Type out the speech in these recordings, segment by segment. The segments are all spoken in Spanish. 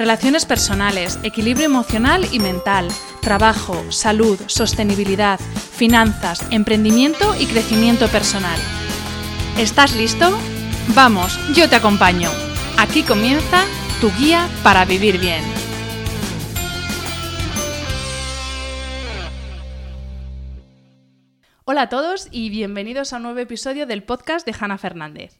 Relaciones personales, equilibrio emocional y mental, trabajo, salud, sostenibilidad, finanzas, emprendimiento y crecimiento personal. ¿Estás listo? Vamos, yo te acompaño. Aquí comienza tu guía para vivir bien. Hola a todos y bienvenidos a un nuevo episodio del podcast de Hanna Fernández.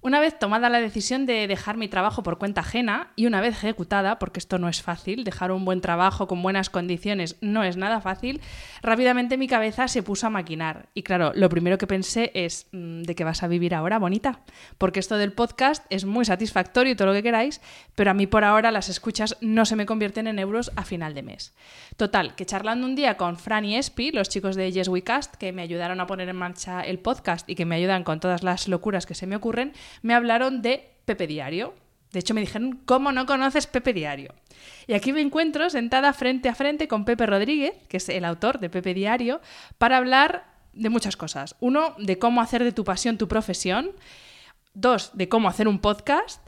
Una vez tomada la decisión de dejar mi trabajo por cuenta ajena y una vez ejecutada, porque esto no es fácil, dejar un buen trabajo con buenas condiciones no es nada fácil, rápidamente mi cabeza se puso a maquinar. Y claro, lo primero que pensé es, mm, ¿de qué vas a vivir ahora, bonita? Porque esto del podcast es muy satisfactorio y todo lo que queráis, pero a mí por ahora las escuchas no se me convierten en euros a final de mes. Total, que charlando un día con Fran y Espi, los chicos de Yes We Cast, que me ayudaron a poner en marcha el podcast y que me ayudan con todas las locuras que se me ocurren, me hablaron de Pepe Diario. De hecho, me dijeron, ¿cómo no conoces Pepe Diario? Y aquí me encuentro sentada frente a frente con Pepe Rodríguez, que es el autor de Pepe Diario, para hablar de muchas cosas. Uno, de cómo hacer de tu pasión tu profesión. Dos, de cómo hacer un podcast.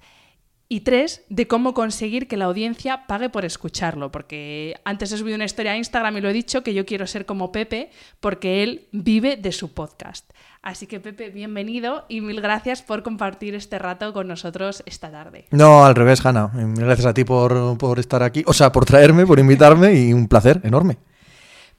Y tres, de cómo conseguir que la audiencia pague por escucharlo. Porque antes he subido una historia a Instagram y lo he dicho que yo quiero ser como Pepe porque él vive de su podcast. Así que Pepe, bienvenido y mil gracias por compartir este rato con nosotros esta tarde. No, al revés, Hanna. Mil gracias a ti por, por estar aquí. O sea, por traerme, por invitarme y un placer enorme.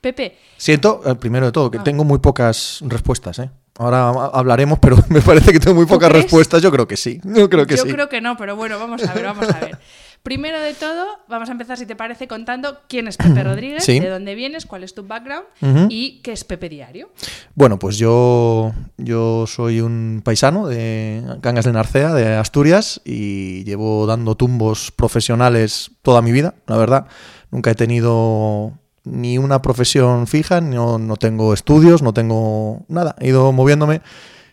Pepe, Siento, eh, primero de todo, que Ah. tengo muy pocas respuestas, ¿eh? Ahora ha- hablaremos, pero me parece que tengo muy pocas crees? respuestas. Yo creo que sí. Yo creo que yo sí. creo que no, pero bueno, vamos a ver, vamos a ver. Primero de todo, vamos a empezar, si te parece, contando quién es Pepe Rodríguez, Sí. de dónde vienes, cuál es tu background y qué es Pepe Diario. Bueno, pues yo, yo soy un paisano de Cangas de Narcea, de Asturias, y llevo dando tumbos profesionales toda mi vida, la verdad. Nunca he tenido ni una profesión fija, no, no tengo estudios, no tengo nada. He ido moviéndome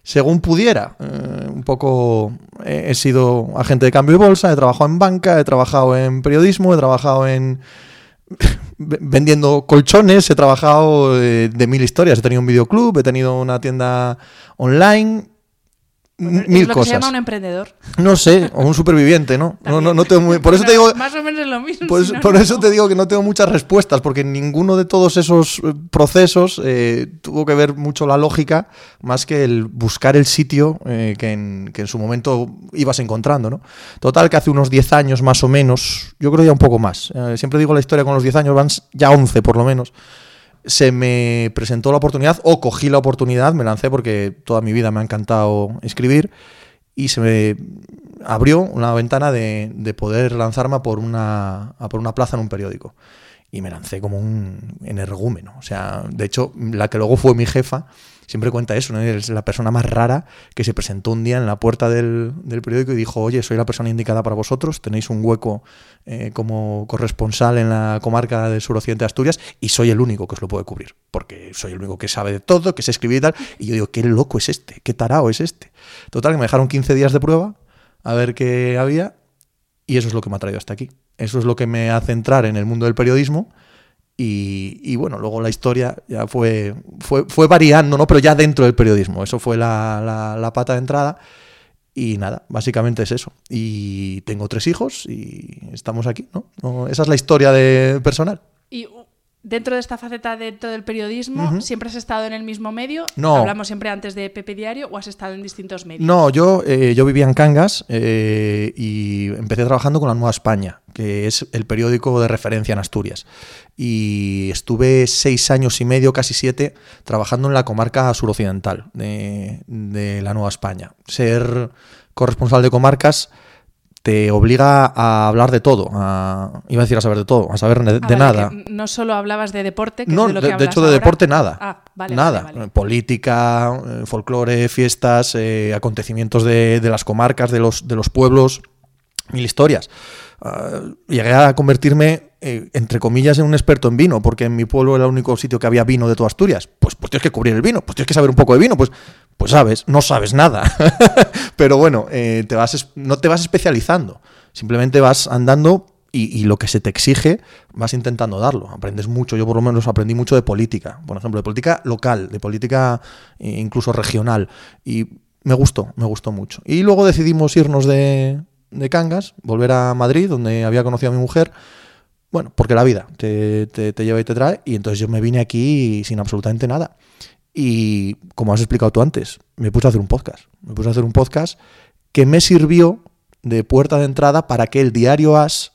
según pudiera. Eh, un poco he, he sido agente de cambio de bolsa, he trabajado en banca, he trabajado en periodismo, he trabajado en vendiendo colchones, he trabajado eh, de mil historias, he tenido un videoclub, he tenido una tienda online, es mil que se cosas. llama un emprendedor. No sé, o un superviviente, ¿no? No, no, no tengo muy- por eso te Bueno, digo, Más o menos es lo mismo. si no, por eso te digo que no tengo muchas respuestas, porque ninguno de todos esos eh, procesos eh, tuvo que ver mucho la lógica, más que el buscar el sitio eh, que, en, que en su momento ibas encontrando, ¿no? Total, que hace unos 10 años más o menos, yo creo ya un poco más, eh, siempre digo la historia con los 10 años, van ya 11 por lo menos, se me presentó la oportunidad, o cogí la oportunidad, me lancé porque toda mi vida me ha encantado escribir, y se me abrió una ventana de, de poder lanzarme por, una, a por una plaza en un periódico. Y me lancé como un energúmeno. O sea, de hecho, la que luego fue mi jefa, siempre cuenta eso, ¿no? Es la persona más rara que se presentó un día en la puerta del, del periódico y dijo, oye, soy la persona indicada para vosotros, tenéis un hueco eh, como corresponsal en la comarca del suroccidente de Asturias y soy el único que os lo puede cubrir, porque soy el único que sabe de todo, que sé escribir y tal. Y yo digo, qué loco es este, qué tarao es este. Total, que me dejaron 15 días de prueba a ver qué había y eso es lo que me ha traído hasta aquí. Eso es lo que me hace entrar en el mundo del periodismo Y, y bueno, luego la historia ya fue, fue, fue variando, ¿no? Pero ya dentro del periodismo. Eso fue la, la- pata de entrada. Y nada, básicamente es eso. Y tengo tres hijos y estamos aquí, ¿no? No, esa es la historia de personal. Dentro de esta faceta dentro del periodismo, Ujú. ¿siempre has estado en el mismo medio? No. Hablamos siempre antes de Pepe Diario o has estado en distintos medios. No, yo, eh, yo vivía en Cangas eh, y empecé trabajando con La Nueva España, que es el periódico de referencia en Asturias. Y estuve seis años y medio, casi siete, trabajando en la comarca suroccidental de, de La Nueva España. Ser corresponsal de comarcas te obliga a hablar de todo, a- iba a decir a saber de todo, a saber de, Ah, de vale, nada. No solo hablabas de deporte, que No, es de lo que de, de hecho de ahora. deporte nada. Ah, vale, nada. vale. Política, eh, folclore, fiestas, eh, acontecimientos de, de las comarcas, de los, de los pueblos, mil historias. Ah, llegué a convertirme, eh, entre comillas, en un experto en vino, porque en mi pueblo era el único sitio que había vino de toda Asturias. Pues, pues tienes que cubrir el vino, pues tienes que saber un poco de vino, pues, pues sabes, no sabes nada. Pero bueno, eh, te vas, no te vas especializando, simplemente vas andando y, y lo que se te exige vas intentando darlo. Aprendes mucho, yo por lo menos aprendí mucho de política, por ejemplo, de política local, de política eh, incluso regional. Y me gustó, me gustó mucho. Y luego decidimos irnos de, de Cangas, volver a Madrid, donde había conocido a mi mujer. Bueno, porque la vida te, te- te lleva y te trae. Y entonces yo me vine aquí sin absolutamente nada. Y como has explicado tú antes, me puse a hacer un podcast. Me puse a hacer un podcast que me sirvió de puerta de entrada para que el diario As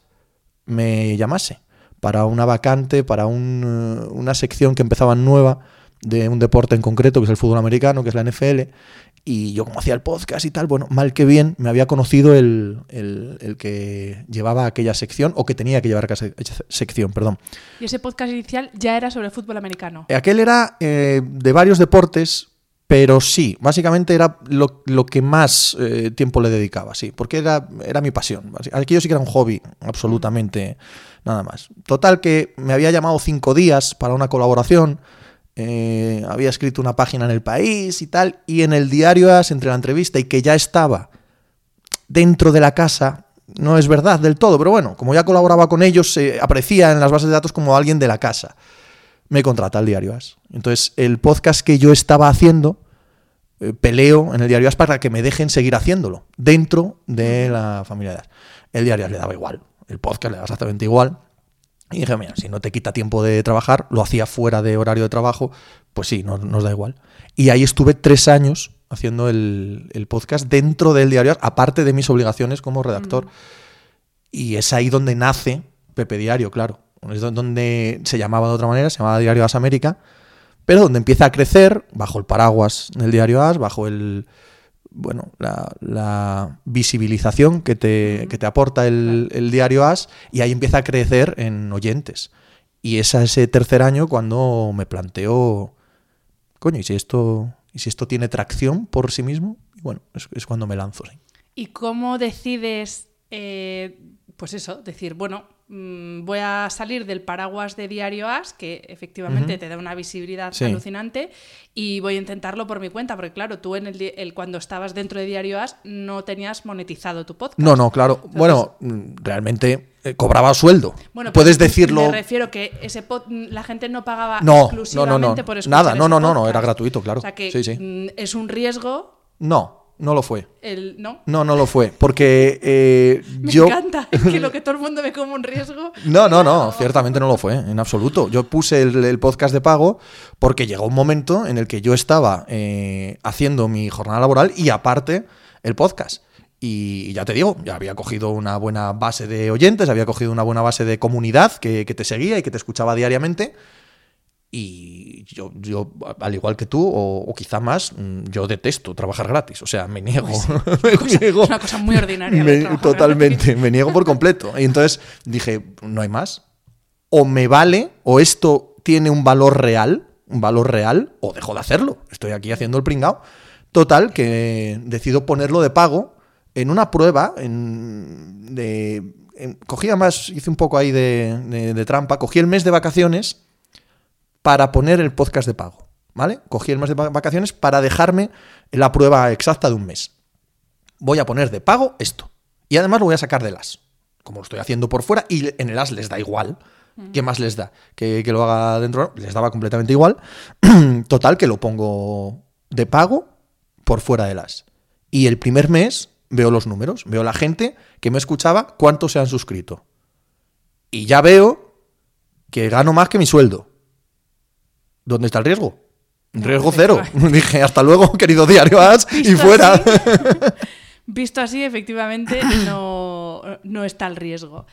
me llamase. Para una vacante, para un, eh, una sección que empezaba nueva de un deporte en concreto, que es el fútbol americano, que es la NFL. Y yo como hacía el podcast y tal, bueno, mal que bien, me había conocido el, el- el que llevaba aquella sección, o que tenía que llevar aquella se- sección, perdón. Y ese podcast inicial ya era sobre fútbol americano. Aquel era eh, de varios deportes, pero sí, básicamente era lo, lo que más eh, tiempo le dedicaba, sí, porque era, era mi pasión. Aquello sí que era un hobby, absolutamente nada más. Total que me había llamado cinco días para una colaboración, eh, había escrito una página en el país y tal, y en el diario As, entre la entrevista y que ya estaba dentro de la casa, no es verdad del todo, pero bueno, como ya colaboraba con ellos, se aparecía en las bases de datos como alguien de la casa me contrata el diario As. Entonces, el podcast que yo estaba haciendo, eh, peleo en el diario As para que me dejen seguir haciéndolo dentro de la familia de As. El diario As le daba igual, el podcast le daba exactamente igual. Y dije, mira, si no te quita tiempo de trabajar, lo hacía fuera de horario de trabajo, pues sí, nos, nos da igual. Y ahí estuve tres años haciendo el, el podcast dentro del diario aparte de mis obligaciones como redactor. Y es ahí donde nace Pepe Diario, claro. Es do- donde se llamaba de otra manera, se llamaba Diario As América, pero donde empieza a crecer bajo el paraguas del Diario As, bajo el bueno, la, la visibilización que te, que te aporta el, el Diario As, y ahí empieza a crecer en oyentes. Y es a ese tercer año cuando me planteo, coño, ¿y si esto, y si esto tiene tracción por sí mismo? Y bueno, es, es cuando me lanzo. sí. ¿Y cómo decides, eh, pues eso, decir, bueno, mm, voy a salir del paraguas de Diario As, que efectivamente te da una visibilidad Sí. alucinante, y voy a intentarlo por mi cuenta, porque claro, tú en el, el- cuando estabas dentro de Diario As no tenías monetizado tu podcast. No, no, claro. bueno, mm, realmente eh, cobraba sueldo. Bueno, Puedes pero decirlo. Me refiero que ese pod- la gente no pagaba No, no, no, exclusivamente no. por escuchar Nada, no, no, no, no, era gratuito, claro. O sea que Sí, sí. mm, es un riesgo No, no lo fue. el no. No, no lo fue. Porque eh, Me yo. encanta es que lo que todo el mundo ve como un riesgo. No, no, no, ciertamente no lo fue, en absoluto. Yo puse el, el podcast de pago porque llegó un momento en el que yo estaba eh, haciendo mi jornada laboral y aparte el podcast. Y ya te digo, ya había cogido una buena base de oyentes, había cogido una buena base de comunidad que, que te seguía y que te escuchaba diariamente. Y yo, yo, al igual que tú, o, o quizá más, mm, yo detesto trabajar gratis. O sea, me niego. me niego. Es una cosa muy ordinaria. Me- totalmente, gratis. me niego por completo. Y entonces dije, no hay más. O me vale, o esto tiene un valor real, un valor real, o dejo de hacerlo. Estoy aquí haciendo el pringao. Total, que decido ponerlo de pago en una prueba en- de... en- cogí además, hice un poco ahí de, de- de trampa, cogí el mes de vacaciones para poner el podcast de pago, ¿vale? Cogí el mes de va- vacaciones para dejarme la prueba exacta de un mes voy a poner de pago esto. Y además lo voy a sacar del as. Como lo estoy haciendo por fuera, y en el as les da igual. ¿Qué más les da? Que, que lo haga dentro, les daba completamente igual. Total, que lo pongo de pago por fuera de las. Y el primer mes veo los números, veo la gente que me escuchaba, cuántos se han suscrito. Y ya veo que gano más que mi sueldo. ¿Dónde está el riesgo? Riesgo cero. Dije, hasta luego, querido diario As, y fuera. así- Visto así, efectivamente, no, no está el riesgo.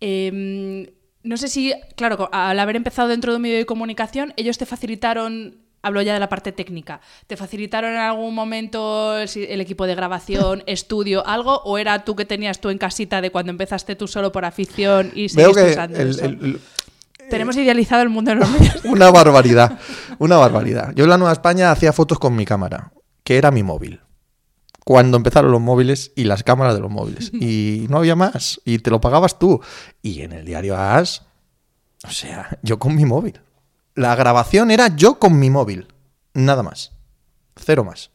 Eh, no sé si, claro, al haber empezado dentro de un medio de comunicación, ellos te facilitaron, hablo ya de la parte técnica, ¿te facilitaron en algún momento el, equipo de grabación, estudio, algo? ¿O era tú que tenías tú en casita de cuando empezaste tú solo por afición y Veo que el- el- Tenemos idealizado el mundo de los medios. Una barbaridad, una barbaridad. Yo en la Nueva España hacía fotos con mi cámara, que era mi móvil. Cuando empezaron los móviles y las cámaras de los móviles. Y no había más. Y te lo pagabas tú. Y en el diario AS, o sea, yo con mi móvil. La grabación era yo con mi móvil. Nada más. Cero más.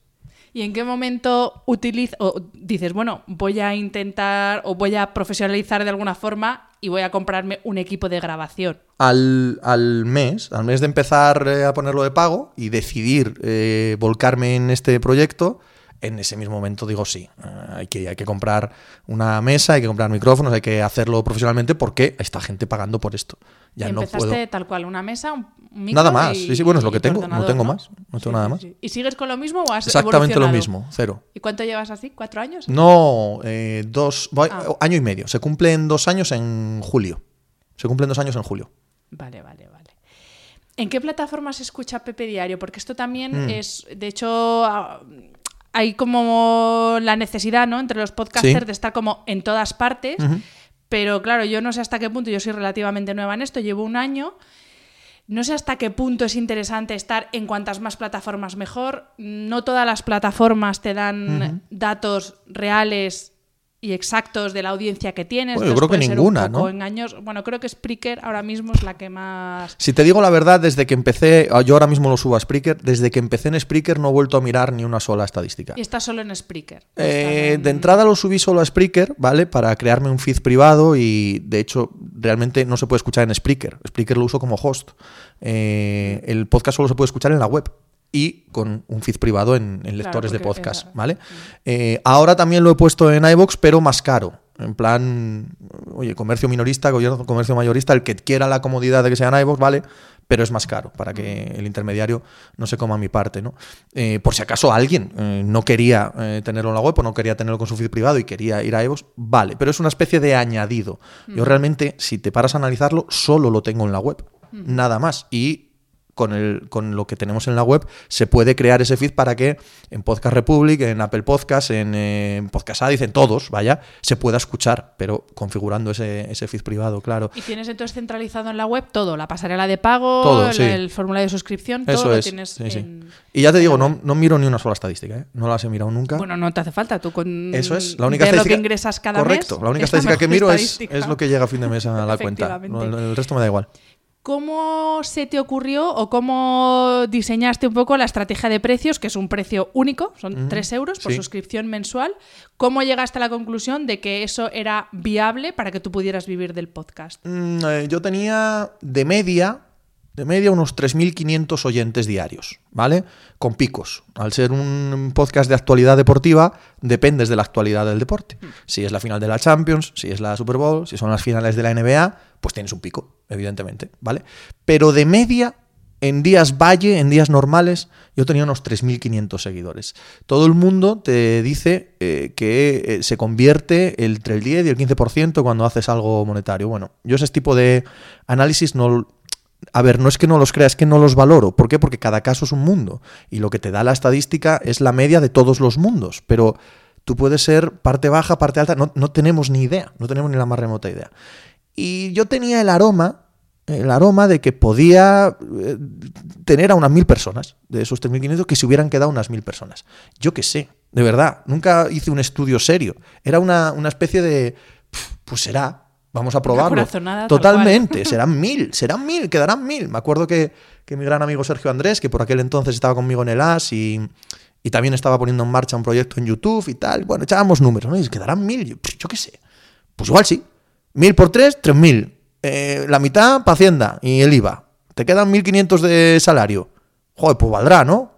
¿Y en qué momento utiliz- o dices, bueno, voy a intentar o voy a profesionalizar de alguna forma y voy a comprarme un equipo de grabación? Al, al mes, al mes de empezar eh, a ponerlo de pago y decidir eh, volcarme en este proyecto, en ese mismo momento digo sí, eh, hay, que, hay que comprar una mesa, hay que comprar micrófonos, hay que hacerlo profesionalmente porque esta gente pagando por esto. Ya Y no empezaste puedo. tal cual, una mesa, un micro Nada más. y- Sí, sí, bueno, es lo que tengo, no tengo más, no tengo nada más. ¿Y sigues con lo mismo o has Exactamente lo mismo, cero. ¿Y cuánto llevas así? ¿Cuatro años? No, eh, dos, Ah. año y medio. Se cumplen dos años en julio. Se cumplen dos años en julio. Vale, vale, vale. ¿En qué plataforma se escucha Pepe Diario? Porque esto también Mm. es, de hecho, ah, hay como la necesidad, ¿no? Entre los podcasters Sí. de estar como en todas partes. Pero claro, yo no sé hasta qué punto, yo soy relativamente nueva en esto, llevo un año. No sé hasta qué punto es interesante estar en cuantas más plataformas mejor. No todas las plataformas te dan datos reales y exactos de la audiencia que tienes. Bueno, yo creo que ninguna, ¿no? engañoso. Bueno, creo que Spreaker ahora mismo es la que más... Si te digo la verdad, desde que empecé, ah, yo ahora mismo lo subo a Spreaker, desde que empecé en Spreaker no he vuelto a mirar ni una sola estadística. Y está solo en Spreaker. Eh, en- de entrada lo subí solo a Spreaker, ¿vale? Para crearme un feed privado y de hecho realmente no se puede escuchar en Spreaker. Spreaker lo uso como host. Eh, el podcast solo se puede escuchar en la web y con un feed privado en, en lectores de podcast, ¿vale? Eh, ahora también lo he puesto en iBox, pero más caro. En plan, oye, comercio minorista, gobierno- comercio mayorista, el que quiera la comodidad de que sea en iVoox, vale, pero es más caro para que el intermediario no se coma mi parte, ¿no? Eh, por si acaso alguien eh, no quería eh, tenerlo en la web o no quería tenerlo con su feed privado y quería ir a iVoox, vale, pero es una especie de añadido. Yo realmente, si te paras a analizarlo, solo lo tengo en la web, nada más. Y con, el, con lo que tenemos en la web, se puede crear ese feed para que en Podcast Republic, en Apple Podcast, en, eh, en Podcast Addict, en todos, vaya, se pueda escuchar, pero configurando ese, ese feed privado, claro. Y tienes entonces centralizado en la web todo, la pasarela de pago, Todo, el, sí. el formulario de suscripción, todo Eso lo es. tienes sí, sí. en- Y ya te digo, no, no miro ni una sola estadística, ¿eh? no las he mirado nunca. Bueno, no te hace falta, tú con Eso es, la única ver lo estadística. que ingresas cada Correcto, mes. la única estadística que miro es, estadística. es lo que llega a fin de mes a la cuenta. El resto me da igual. ¿Cómo se te ocurrió o cómo diseñaste un poco la estrategia de precios, que es un precio único, son 3 euros por sí. suscripción mensual? ¿Cómo llegaste a la conclusión de que eso era viable para que tú pudieras vivir del podcast? Mm, eh, yo tenía de media, de media unos 3.500 oyentes diarios, ¿vale? Con picos. Al ser un podcast de actualidad deportiva, dependes de la actualidad del deporte. Si es la final de la Champions, si es la Super Bowl, si son las finales de la NBA, pues tienes un pico, evidentemente, ¿vale? Pero de media, en días valle, en días normales, yo tenía unos 3.500 seguidores. Todo el mundo te dice eh, que eh, se convierte entre el 10 y el 15% cuando haces algo monetario. Bueno, yo ese tipo de análisis no... A ver, no es que no los crea, es que no los valoro. ¿Por qué? Porque cada caso es un mundo. Y lo que te da la estadística es la media de todos los mundos. Pero tú puedes ser parte baja, parte alta. No, no tenemos ni idea. No tenemos ni la más remota idea. Y yo tenía el aroma, el aroma de que podía eh, tener a unas mil personas, de esos 3.500, que se hubieran quedado unas mil personas. Yo qué sé, de verdad, nunca hice un estudio serio. Era una, una especie de, "Pf, pues será, vamos a probarlo. Totalmente, serán mil, serán mil, quedarán mil. Me acuerdo que, que mi gran amigo Sergio Andrés, que por aquel entonces estaba conmigo en el AS y, y también estaba poniendo en marcha un proyecto en YouTube y tal, bueno, echábamos números, ¿no? Y quedarán mil, yo, "Pf, yo qué sé. Pues igual sí. Mil por tres, tres mil. eh, la mitad para Hacienda y el IVA. Te quedan 1.500 de salario. Joder, pues valdrá, ¿no?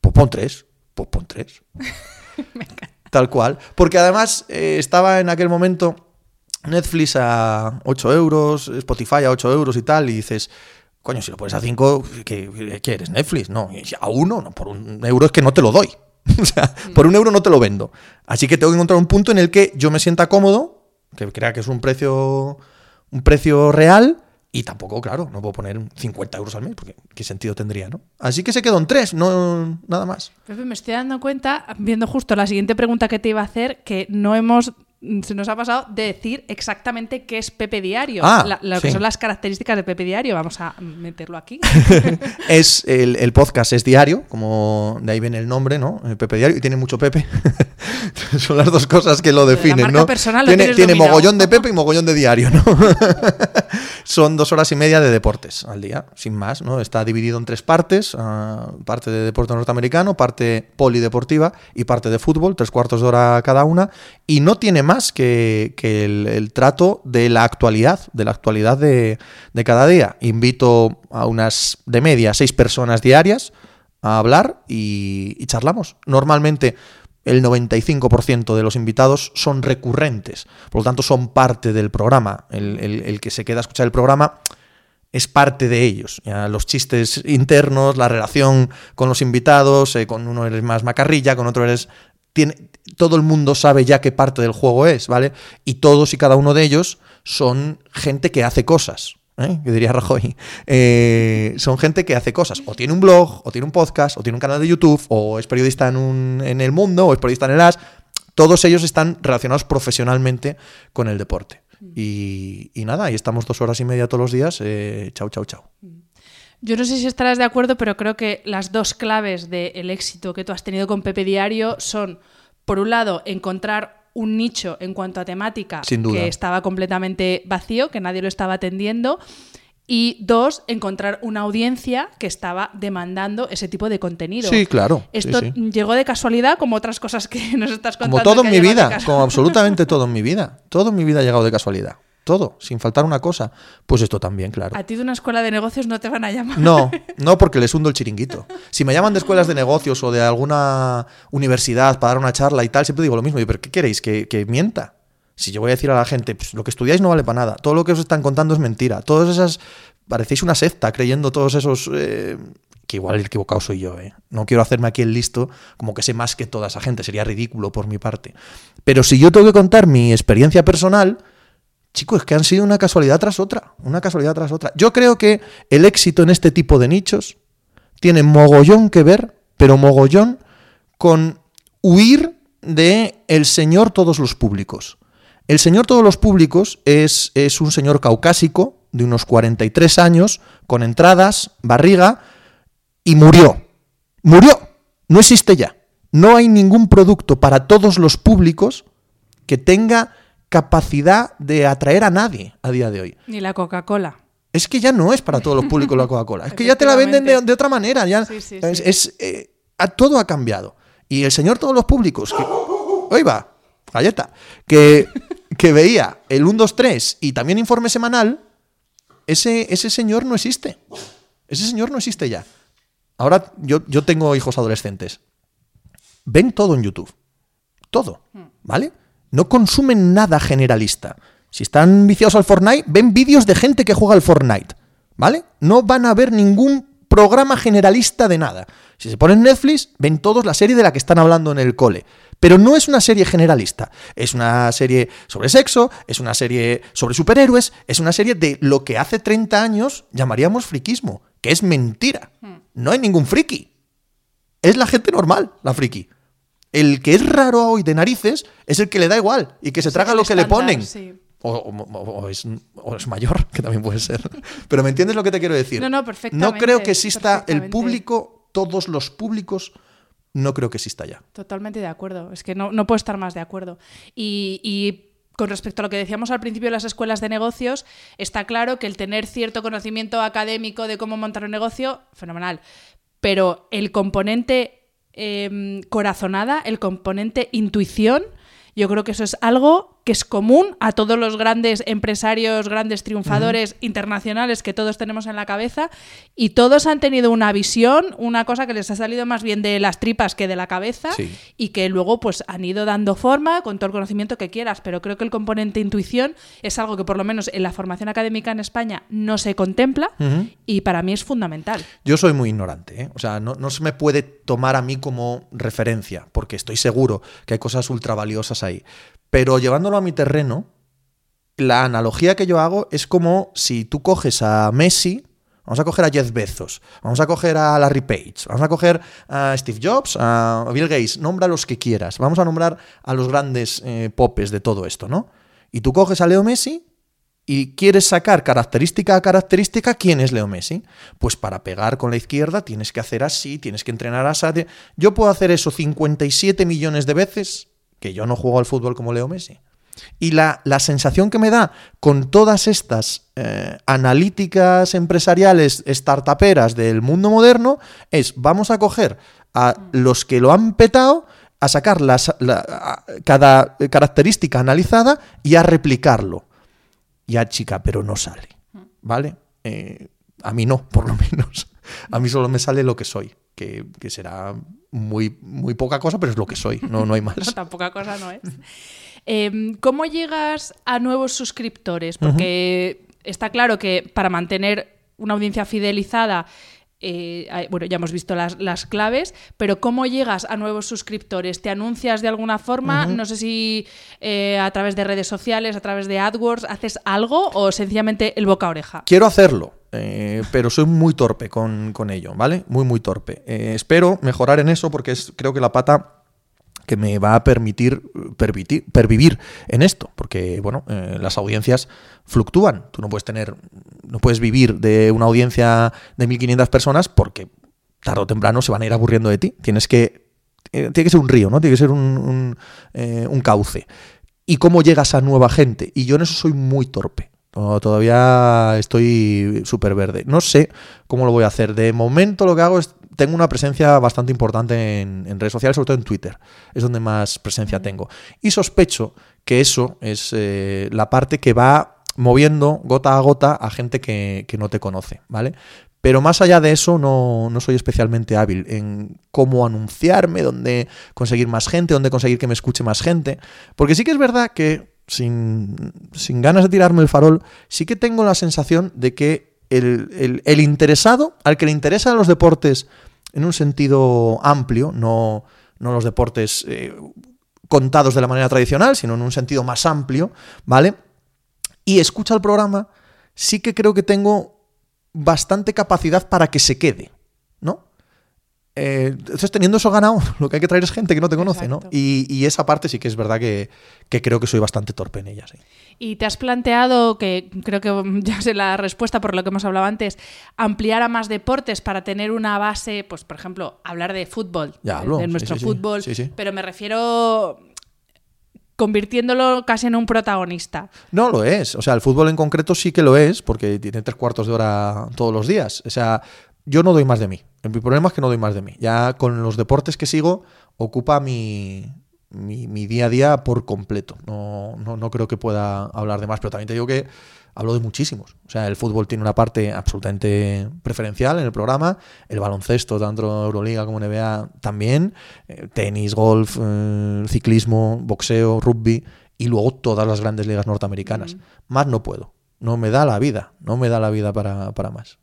Pues pon tres. Pues pon tres. Tal cual. Porque además eh, estaba en aquel momento Netflix a 8 euros, Spotify a 8 euros y tal, y dices, coño, si lo pones a 5, ¿qué, qué eres? Netflix? No, y a uno, no, por un euro es que no te lo doy. o sea, por un euro no te lo vendo. Así que tengo que encontrar un punto en el que yo me sienta cómodo, que crea que es un precio, un precio real, y tampoco, claro, no puedo poner 50 euros al mes, porque qué sentido tendría, ¿no? Así que se quedó en 3, no, nada más. Pepe, me estoy dando cuenta, viendo justo la siguiente pregunta que te iba a hacer, que no hemos se nos ha pasado de decir exactamente qué es Pepe Diario, Ah, la- lo sí. que son las características de Pepe Diario. Vamos a meterlo aquí. es el, el podcast es diario, como de ahí viene el nombre, ¿no? El Pepe Diario, y tiene mucho Pepe. Son las dos cosas que lo la definen, marca ¿no? personal tiene tiene mogollón de Pepe y mogollón de diario, ¿no? Son dos horas y media de deportes al día, sin más, ¿no? Está dividido en tres partes, ah, parte de deporte norteamericano, parte polideportiva y parte de fútbol, tres cuartos de hora cada una, y no tiene más que, el, trato de la actualidad, de la actualidad de, cada día. Invito a unas de media seis personas diarias a hablar y, charlamos. Normalmente el 95% de los invitados son recurrentes, por lo tanto son parte del programa. El, que se queda a escuchar el programa es parte de ellos. Los chistes internos, la relación con los invitados, eh, con uno eres más macarrilla, con otro eres... Tiene, todo el mundo sabe ya qué parte del juego es, ¿vale? Y todos y cada uno de ellos son gente que hace cosas. ¿eh? Que diría Rajoy. Eh, son gente que hace cosas. O tiene un blog, o tiene un podcast, o tiene un canal de YouTube, o es periodista en, un- en el mundo, o es periodista en el AS. Todos ellos están relacionados profesionalmente con el deporte. Y, y nada, ahí estamos dos horas y media todos los días. Eh, chau, chau, chau. Yo no sé si estarás de acuerdo, pero creo que las dos claves del éxito que tú has tenido con Pepe Diario son, por un lado, encontrar un nicho en cuanto a temática Sin duda. que estaba completamente vacío, que nadie lo estaba atendiendo. Y dos, encontrar una audiencia que estaba demandando ese tipo de contenido. Sí, claro. Esto sí. llegó de casualidad, como otras cosas que nos estás contando. Como todo en mi vida, como absolutamente todo en mi vida. Todo en mi vida ha llegado de casualidad. Todo, sin faltar una cosa. Pues esto también, claro. A ti de una escuela de negocios no te van a llamar. No, no porque les hundo el chiringuito. Si me llaman de escuelas de negocios o de alguna universidad para dar una charla y tal, siempre digo lo mismo. Digo, ¿Pero qué queréis? ¿Que, que mienta? Si yo voy a decir a la gente, pues, lo que estudiáis no vale para nada. Todo lo que os están contando es mentira. Todas esas... Parecéis una secta creyendo todos esos... eh, que igual el equivocado soy yo, ¿eh? No quiero hacerme aquí el listo como que sé más que toda esa gente. Sería ridículo por mi parte. Pero si yo tengo que contar mi experiencia personal, Chicos, es que han sido una casualidad tras otra, una casualidad tras otra. Yo creo que el éxito en este tipo de nichos tiene mogollón que ver, pero mogollón, con huir de el señor todos los públicos. El señor todos los públicos es, es un señor caucásico de unos 43 años, con entradas, barriga, y murió. Murió. No existe ya. No hay ningún producto para todos los públicos que tenga capacidad de atraer a nadie a día de hoy. Ni la Coca-Cola. Es que ya no es para todos los públicos la Coca-Cola. Es que ya te la venden de, de otra manera. Ya, Sí, sí, es, sí. es, eh, a- todo ha cambiado. Y el señor todos los públicos, que, hoy va, galleta, que, que veía el 1, 2, 3 y también informe semanal, ese, ese señor no existe. Ese señor no existe ya. Ahora yo, yo tengo hijos adolescentes. Ven todo en YouTube. Todo. ¿Vale? No consumen nada generalista. Si están viciados al Fortnite, ven vídeos de gente que juega al Fortnite. ¿Vale? No van a ver ningún programa generalista de nada. Si se ponen Netflix, ven todos la serie de la que están hablando en el cole. Pero no es una serie generalista. Es una serie sobre sexo, es una serie sobre superhéroes, es una serie de lo que hace 30 años llamaríamos friquismo, que es mentira. No hay ningún friki. Es la gente normal, la friki. El que es raro hoy de narices es el que le da igual y que se traga lo que le ponen. sí. O, o- o es, o es mayor, que también puede ser. Pero ¿me entiendes lo que te quiero decir? No, no, perfectamente, No creo que exista el público, todos los públicos, no creo que exista ya. Totalmente de acuerdo. Es que no, no puedo estar más de acuerdo. Y, y con respecto a lo que decíamos al principio de las escuelas de negocios, está claro que el tener cierto conocimiento académico de cómo montar un negocio, fenomenal. Pero el componente eh, corazonada, el componente intuición, yo creo que eso es algo que es común a todos los grandes empresarios, grandes triunfadores internacionales que todos tenemos en la cabeza, y todos han tenido una visión, una cosa que les ha salido más bien de las tripas que de la cabeza, Sí. y que luego pues han ido dando forma con todo el conocimiento que quieras, pero creo que el componente intuición es algo que por lo menos en la formación académica en España no se contempla y para mí es fundamental. Yo soy muy ignorante, ¿eh? o sea, no, no se me puede tomar a mí como referencia, porque estoy seguro que hay cosas ultra valiosas ahí. Pero llevándolo a mi terreno, la analogía que yo hago es como si tú coges a Messi, vamos a coger a Jeff Bezos, vamos a coger a Larry Page, vamos a coger a Steve Jobs, a Bill Gates, nombra los que quieras, vamos a nombrar a los grandes eh, popes de todo esto, ¿no? Y tú coges a Leo Messi y quieres sacar característica a característica, ¿quién es Leo Messi? Pues para pegar con la izquierda tienes que hacer así, tienes que entrenar así. Yo puedo hacer eso 57 millones de veces, que yo no juego al fútbol como Leo Messi. Y la, la sensación que me da con todas estas eh, analíticas empresariales startuperas del mundo moderno es, vamos a coger a los que lo han petado, a sacar las, la- cada característica analizada y a replicarlo ya chica, pero no sale. ¿Vale? Eh, a mí no, por lo menos. A mí solo me sale lo que soy, que, que será muy, muy poca cosa, pero es lo que soy, no, no hay más. No, tan poca cosa no es. Em, ¿Cómo llegas a nuevos suscriptores? Porque está claro que para mantener una audiencia fidelizada, eh, bueno, ya hemos visto las, las claves, pero ¿cómo llegas a nuevos suscriptores? ¿Te anuncias de alguna forma? No sé si eh, a través de redes sociales, a través de AdWords, ¿haces algo o sencillamente el boca a oreja? Quiero hacerlo, eh, pero soy muy torpe con, con ello, ¿vale? Muy, muy torpe. Eh, espero mejorar en eso porque es creo que la pata que me va a permitir permitir- pervivir en esto, porque bueno, eh, las audiencias fluctúan. Tú no puedes tener, no puedes vivir de una audiencia de 1.500 personas porque tarde o temprano se van a ir aburriendo de ti. Tienes que, tiene que ser un río, ¿no? Tiene que ser un, un, un cauce. ¿Y cómo llegas a nueva gente? Y yo en eso soy muy torpe. To- Todavía estoy súper verde. No sé cómo lo voy a hacer. De momento lo que hago es, tengo una presencia bastante importante en, en redes sociales, sobre todo en Twitter. Es donde más presencia tengo. Y sospecho que eso es eh, la parte que va moviendo gota a gota a gente que, que no te conoce, ¿vale? Pero más allá de eso, no, no soy especialmente hábil en cómo anunciarme, dónde conseguir más gente, dónde conseguir que me escuche más gente. Porque sí que es verdad que, sin, sin ganas de tirarme el farol, sí que tengo la sensación de que el, el- interesado, al que le interesan los deportes en un sentido amplio, no, no los deportes eh, contados de la manera tradicional, sino en un sentido más amplio, ¿vale? Y escucha el programa, sí que creo que tengo bastante capacidad para que se quede. Eh, entonces, teniendo eso ganado, lo que hay que traer es gente que no te conoce, ¿no? Y, y esa parte sí que es verdad que, que creo que soy bastante torpe en ella, sí. ¿Y te has planteado, que creo que ya sé la respuesta por lo que hemos hablado antes, ampliar a más deportes para tener una base, pues por ejemplo, hablar de fútbol, Ya hablo, de nuestro sí, sí. fútbol, Sí, sí. pero me refiero convirtiéndolo casi en un protagonista. No lo es. O sea, el fútbol en concreto sí que lo es, porque tiene tres cuartos de hora todos los días. O sea, yo no doy más de mí. Mi problema es que no doy más de mí. Ya con los deportes que sigo, ocupa mi, mi, mi día a día por completo. No, no, no creo que pueda hablar de más, pero también te digo que hablo de muchísimos. O sea, el fútbol tiene una parte absolutamente preferencial en el programa, el baloncesto, tanto Euroliga como NBA también, eh, tenis, golf, eh, ciclismo, boxeo, rugby y luego todas las grandes ligas norteamericanas. Más no puedo. No me da la vida, no me da la vida para, para más.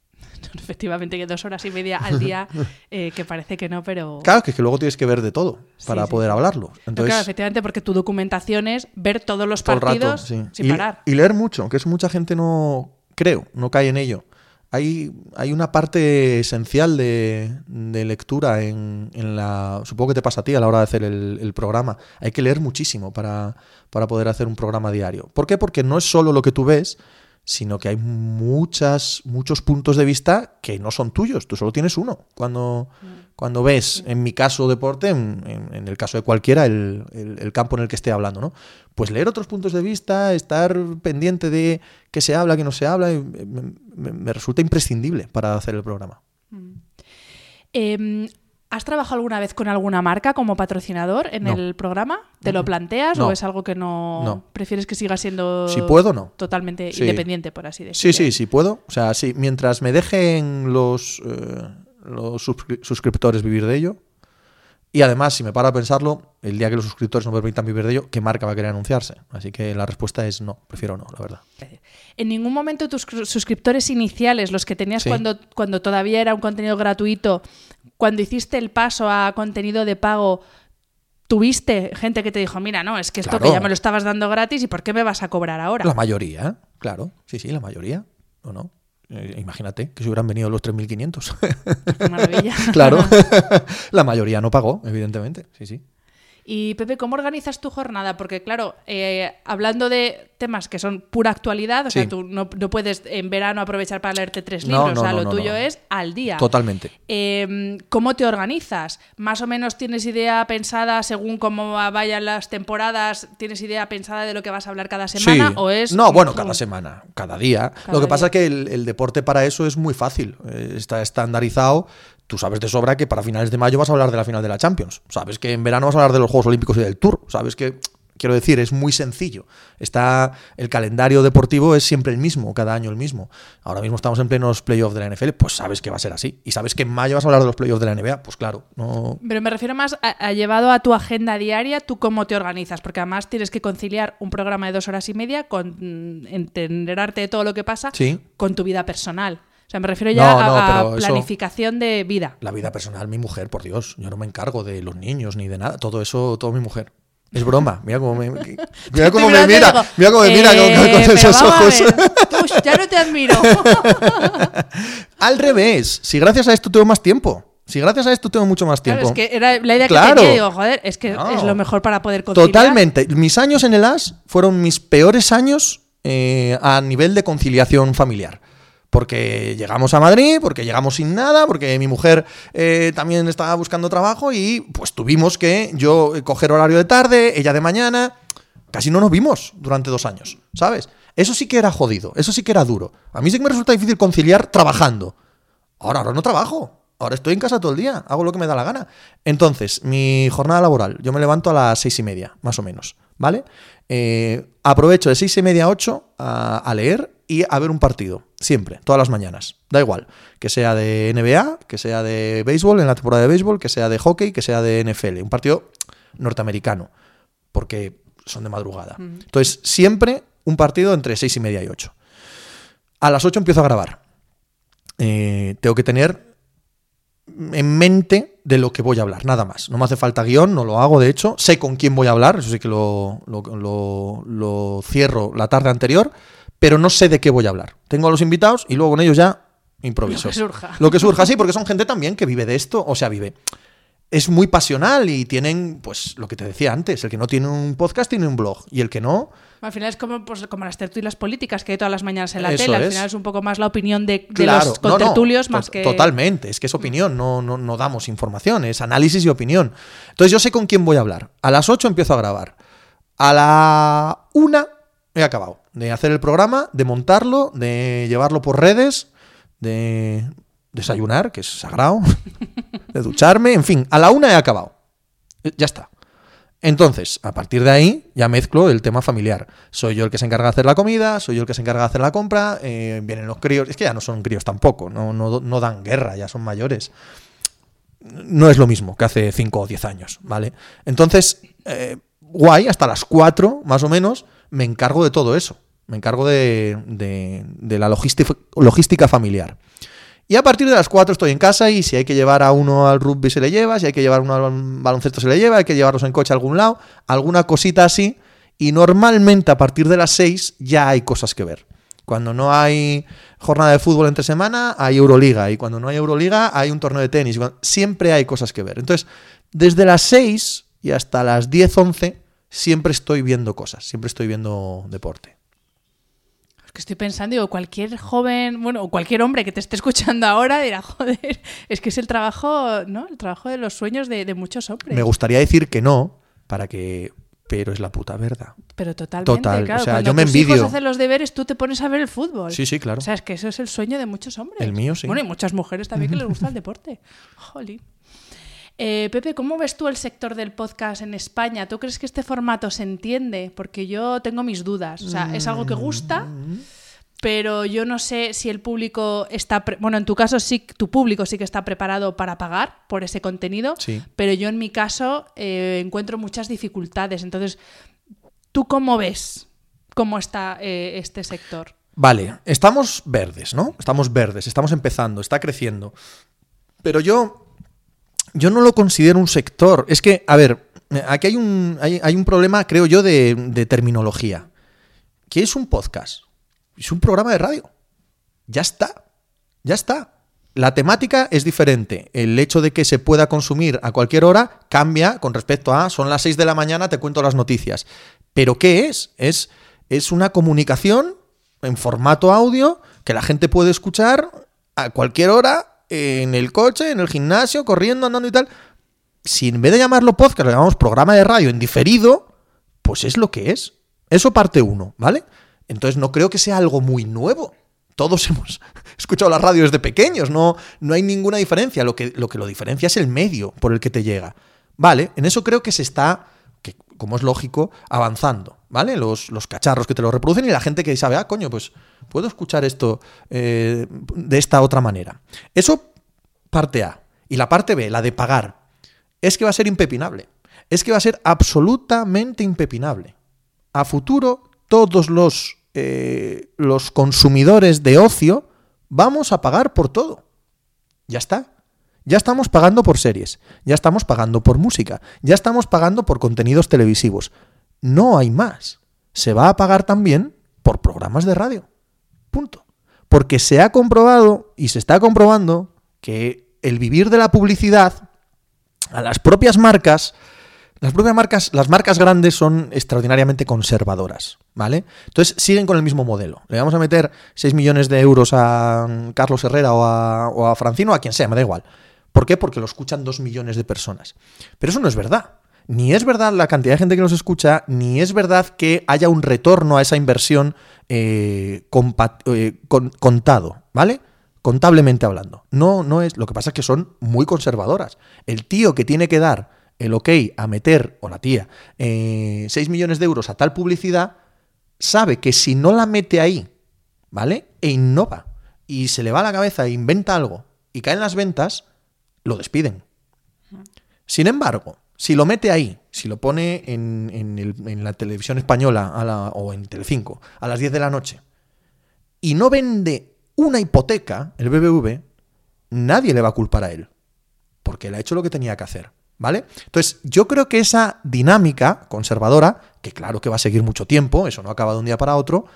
Efectivamente, que dos horas y media al día, eh, que parece que no, pero... Claro, que es que luego tienes que ver de todo para Sí, poder sí. hablarlo. No, Entonces, claro, efectivamente, porque tu documentación es ver todos los todo rato, partidos sí. sin y, parar. y leer mucho, que eso mucha gente no, creo, no cae en ello. Hay, hay una parte esencial de, de lectura en, en la... Supongo que te pasa a ti a la hora de hacer el, el programa. Hay que leer muchísimo para, para poder hacer un programa diario. ¿Por qué? Porque no es solo lo que tú ves, sino que hay muchas, muchos puntos de vista que no son tuyos. Tú solo tienes uno. Cuando, cuando ves, en mi caso deporte, en, en- en el caso de cualquiera, el, el- el campo en el que esté hablando, ¿no? Pues leer otros puntos de vista, estar pendiente de qué se habla, qué no se habla, y me, me- me resulta imprescindible para hacer el programa. Eh, ¿Has trabajado alguna vez con alguna marca como patrocinador en No. el programa? ¿Te lo planteas No. o es algo que no, No. prefieres que siga siendo Si puedo, no. totalmente Sí. independiente, por así decirlo? Sí, sí, sí puedo. O sea, sí, mientras me dejen los, eh, los suscri- suscriptores vivir de ello. Y además, si me paro a pensarlo, el día que los suscriptores no me permitan vivir de ello, ¿qué marca va a querer anunciarse? Así que la respuesta es no, prefiero no, la verdad. ¿En ningún momento tus suscriptores iniciales, los que tenías Sí. cuando, cuando todavía era un contenido gratuito, cuando hiciste el paso a contenido de pago, tuviste gente que te dijo, mira, no, es que esto Claro. que ya me lo estabas dando gratis y ¿por qué me vas a cobrar ahora? La mayoría, claro. Sí, sí, la mayoría. ¿O no? Eh, imagínate que si hubieran venido los 3.500. Qué maravilla. claro. la mayoría no pagó, evidentemente. Sí, sí. Y Pepe, ¿cómo organizas tu jornada? Porque claro, eh, hablando de temas que son pura actualidad, o sea, tú no, no puedes en verano aprovechar para leerte tres No, libros, no, o sea, no, lo no, tuyo no. es al día. Totalmente. Eh, ¿Cómo te organizas? ¿Más o menos tienes idea pensada según cómo vayan las temporadas? ¿Tienes idea pensada de lo que vas a hablar cada semana? Sí. ¿O es.? No, bueno, cada semana, cada día. Cada Lo que pasa es que el, el deporte para eso es muy fácil. Eh, está estandarizado. Tú sabes de sobra que para finales de mayo vas a hablar de la final de la Champions. Sabes que en verano vas a hablar de los Juegos Olímpicos y del Tour. Sabes que. Quiero decir, es muy sencillo. Está el calendario deportivo es siempre el mismo, cada año el mismo. Ahora mismo estamos en plenos playoffs de la NFL, pues sabes que va a ser así. Y sabes que en mayo vas a hablar de los playoffs de la NBA, pues claro, no, Pero me refiero más a, a llevado a tu agenda diaria, tú cómo te organizas, porque además tienes que conciliar un programa de dos horas y media con mm, enterarte de todo lo que pasa Sí. con tu vida personal. O sea, me refiero ya No, a, no, a pero eso- planificación de vida. La vida personal, mi mujer, por Dios. Yo no me encargo de los niños ni de nada. Todo eso, todo mi mujer. Es broma. Mira cómo me, mira cómo me mira. digo, Mira cómo me mira con, eh, con pero esos ojos. tú, ya no te admiro. Al revés. Si gracias a esto tengo más tiempo. Si gracias a esto tengo mucho más tiempo. Claro, es que era la idea que tenía. Digo, joder, es que No. es lo mejor para poder conciliar. Totalmente. Mis años en el AS fueron mis peores años eh, a nivel de conciliación familiar. Porque llegamos a Madrid, porque llegamos sin nada, porque mi mujer eh, también estaba buscando trabajo y pues tuvimos que yo eh, coger horario de tarde, ella de mañana. Casi no nos vimos durante dos años, ¿sabes? Eso sí que era jodido, eso sí que era duro. A mí sí que me resulta difícil conciliar trabajando. Ahora, ahora no trabajo. Ahora estoy en casa todo el día, hago lo que me da la gana. Entonces, mi jornada laboral, yo me levanto a las seis y media, más o menos, ¿vale? Eh, aprovecho de seis y media a ocho a, a leer y a ver un partido, siempre, todas las mañanas. Da igual, que sea de NBA, que sea de béisbol, en la temporada de béisbol, que sea de hockey, que sea de NFL. Un partido norteamericano, porque son de madrugada. Entonces, siempre un partido entre seis y media y ocho. A las ocho empiezo a grabar. Eh, tengo que tener en mente de lo que voy a hablar, nada más. No me hace falta guion, no lo hago, de hecho. Sé con quién voy a hablar, eso sí que lo, lo- lo- lo cierro la tarde anterior, pero no sé de qué voy a hablar. Tengo a los invitados y luego con ellos ya improviso. Lo que surja. Lo que surja, sí, porque son gente también que vive de esto, o sea, vive. Es muy pasional y tienen, pues, lo que te decía antes, el que no tiene un podcast tiene un blog y el que no, Al final es como, pues, como las tertulias políticas que hay todas las mañanas en la Eso tele. Al es. final es un poco más la opinión de, de Claro, los no, no, contertulios to- más que. Totalmente, es que es opinión, no, no, no damos información, es análisis y opinión. Entonces yo sé con quién voy a hablar. A las 8 empiezo a grabar. A la 1 he acabado de hacer el programa, de montarlo, de llevarlo por redes, de desayunar, que es sagrado, de ducharme, en fin, a la 1 he acabado. Eh, Ya está. Entonces, a partir de ahí ya mezclo el tema familiar. Soy yo el que se encarga de hacer la comida, soy yo el que se encarga de hacer la compra, eh, vienen los críos, es que ya no son críos tampoco, no, no, no dan guerra, ya son mayores. No es lo mismo que hace 5 o 10 años, ¿vale? Entonces, eh, guay, hasta las 4 más o menos, me encargo de todo eso. Me encargo de, de- la logística, familiar. Y a partir de las 4 estoy en casa y si hay que llevar a uno al rugby se le lleva, si hay que llevar uno al baloncesto se le lleva, hay que llevarlos en coche a algún lado, alguna cosita así. Y normalmente a partir de las 6 ya hay cosas que ver. Cuando no hay jornada de fútbol entre semana, hay Euroliga. Y cuando no hay Euroliga, hay un torneo de tenis. Siempre hay cosas que ver. Entonces, desde las 6 y hasta las 10, 11, siempre estoy viendo cosas. Siempre estoy viendo deporte. Es que estoy pensando, digo, cualquier joven, bueno, o cualquier hombre que te esté escuchando ahora dirá, joder, es que es el trabajo, ¿no? El trabajo de los sueños de, de muchos hombres. Me gustaría decir que no, para que. Pero es la puta verdad. Pero totalmente, Total, claro. o sea, cuando yo me tus hijos envidio. hacen los deberes, tú te pones a ver el fútbol. Sí, sí, claro. O sea, es que eso es el sueño de muchos hombres. El mío, sí. Bueno, y muchas mujeres también que les gusta el deporte. Jolín. Eh, Pepe, ¿cómo ves tú el sector del podcast en España? ¿Tú crees que este formato se entiende? Porque yo tengo mis dudas. O sea, es algo que gusta, pero yo no sé si el público está... Bueno, en tu caso sí, tu público sí que está preparado para pagar por ese contenido, Sí. pero yo en mi caso eh, encuentro muchas dificultades. Entonces, ¿tú cómo ves cómo está eh, este sector? Vale, estamos verdes, ¿no? Estamos verdes, estamos empezando, está creciendo. Pero yo, yo no lo considero un sector. Es que, a ver, aquí hay un, hay, hay un problema, creo yo, de, terminología. ¿Qué es un podcast? Es un programa de radio. Ya está. Ya está. La temática es diferente. El hecho de que se pueda consumir a cualquier hora cambia con respecto a son las 6 de la mañana, te cuento las noticias. ¿Pero qué es? Es, es una comunicación en formato audio que la gente puede escuchar a cualquier hora en el coche, en el gimnasio, corriendo, andando y tal. Si en vez de llamarlo podcast lo llamamos programa de radio en diferido, pues es lo que es. Eso parte uno, ¿vale? Entonces no creo que sea algo muy nuevo. Todos hemos escuchado la radio desde pequeños, no, no hay ninguna diferencia. Lo que, lo que lo diferencia es el medio por el que te llega. Vale, en eso creo que se está, que como es lógico, avanzando, ¿vale? Los, los cacharros que te lo reproducen y la gente que sabe, ah, coño, pues puedo escuchar esto eh, de esta otra manera. Eso parte A. Y la parte B, la de pagar, es que va a ser impepinable. Es que va a ser absolutamente impepinable. A futuro, todos los, eh, los consumidores de ocio vamos a pagar por todo. Ya está. Ya estamos pagando por series, ya estamos pagando por música, ya estamos pagando por contenidos televisivos. No hay más. Se va a pagar también por programas de radio. Punto. Porque se ha comprobado y se está comprobando que el vivir de la publicidad a las propias marcas, las propias marcas, las marcas grandes son extraordinariamente conservadoras, ¿vale? Entonces siguen con el mismo modelo. Le vamos a meter 6 millones de euros a Carlos Herrera o a, o a Francino, a quien sea, me da igual. ¿Por qué? Porque lo escuchan 2 millones de personas. Pero eso no es verdad. Ni es verdad la cantidad de gente que nos escucha, ni es verdad que haya un retorno a esa inversión eh, eh, con- contado, ¿vale? Contablemente hablando. No, no es. Lo que pasa es que son muy conservadoras. El tío que tiene que dar el ok a meter, o la tía, eh, 6 millones de euros a tal publicidad, sabe que si no la mete ahí, ¿vale? E innova, y se le va a la cabeza e inventa algo, y caen las ventas, lo despiden. Sin embargo, si lo mete ahí, si lo pone en, en la televisión española a o en Telecinco a las 10 de la noche, y no vende una hipoteca, el BBV, nadie le va a culpar a él, porque él ha hecho lo que tenía que hacer. ¿Vale? Entonces, yo creo que esa dinámica conservadora, que claro que va a seguir mucho tiempo, eso no acaba de un día para otro,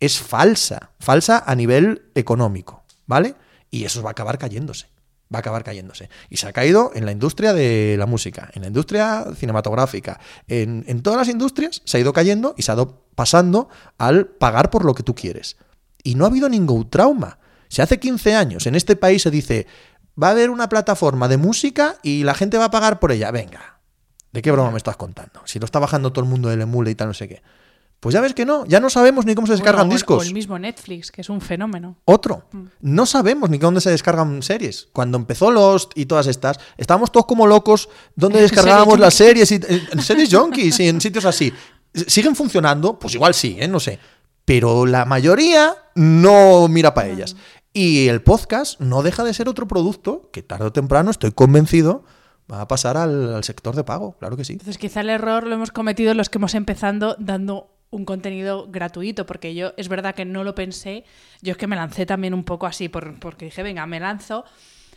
es falsa, falsa a nivel económico, ¿vale? Y eso va a acabar cayéndose, va a acabar cayéndose. Y se ha caído en la industria de la música, en la industria cinematográfica, en, en todas las industrias se ha ido cayendo y se ha ido pasando al pagar por lo que tú quieres. Y no ha habido ningún trauma. Si hace 15 años en este país se dice, va a haber una plataforma de música y la gente va a pagar por ella, venga, ¿de qué broma me estás contando? Si lo está bajando todo el mundo del emule y tal, no sé qué. Pues ya ves que no, ya no sabemos ni cómo se descargan Bueno, o- discos. O el mismo Netflix, que es un fenómeno. Otro. No sabemos ni dónde se descargan series. Cuando empezó Lost y todas estas, estábamos todos como locos dónde descargábamos las series y en series junkies y en sitios así. ¿Siguen funcionando? Pues igual sí, ¿eh? no sé. Pero la mayoría no mira para ellas. Y el podcast no deja de ser otro producto que tarde o temprano, estoy convencido, va a pasar al, al sector de pago. Claro que sí. Entonces, quizá el error lo hemos cometido los que hemos empezado dando un contenido gratuito, porque yo es verdad que no lo pensé, yo es que me lancé también un poco así, por- porque dije, venga, me lanzo,